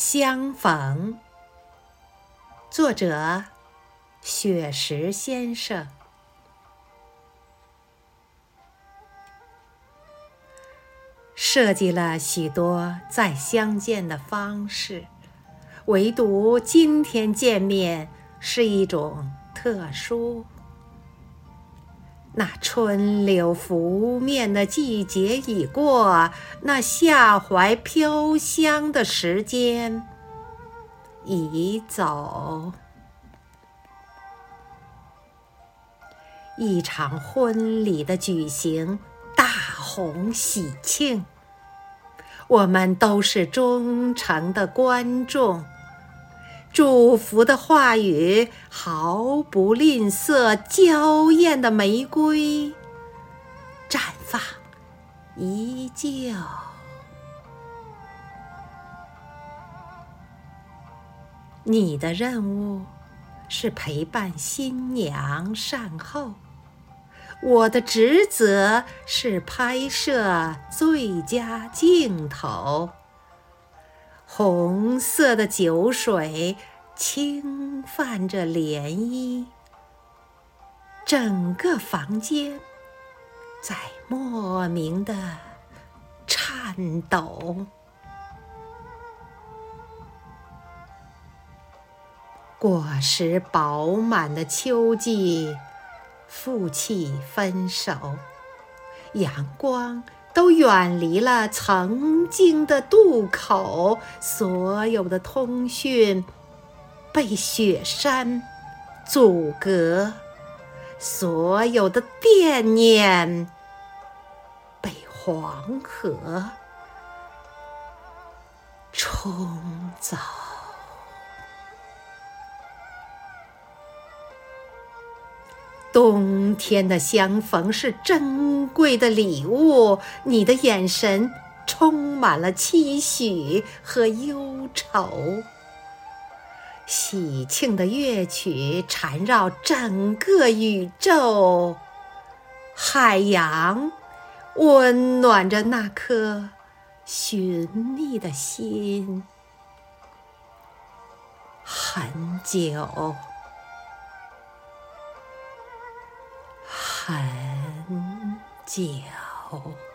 相逢，作者：雪石先生。设计了许多再相见的方式，唯独今天见面是一种特殊。那春柳拂面的季节已过，那夏槐飘香的时间已走。一场婚礼的举行，大红喜庆，我们都是忠诚的观众。祝福的话语毫不吝啬，娇艳的玫瑰绽放依旧。你的任务是陪伴新娘善后，我的职责是拍摄最佳镜头。红色的酒水轻泛着涟漪，整个房间在莫名的颤抖。果实饱满的秋季，负气分手，阳光。都远离了曾经的渡口，所有的通讯被雪山阻隔，所有的惦念被黄河冲走。冬天的相逢是珍贵的礼物，你的眼神充满了期许和忧愁。喜庆的乐曲缠绕整个宇宙，海洋温暖着那颗寻觅的心，很久。很久。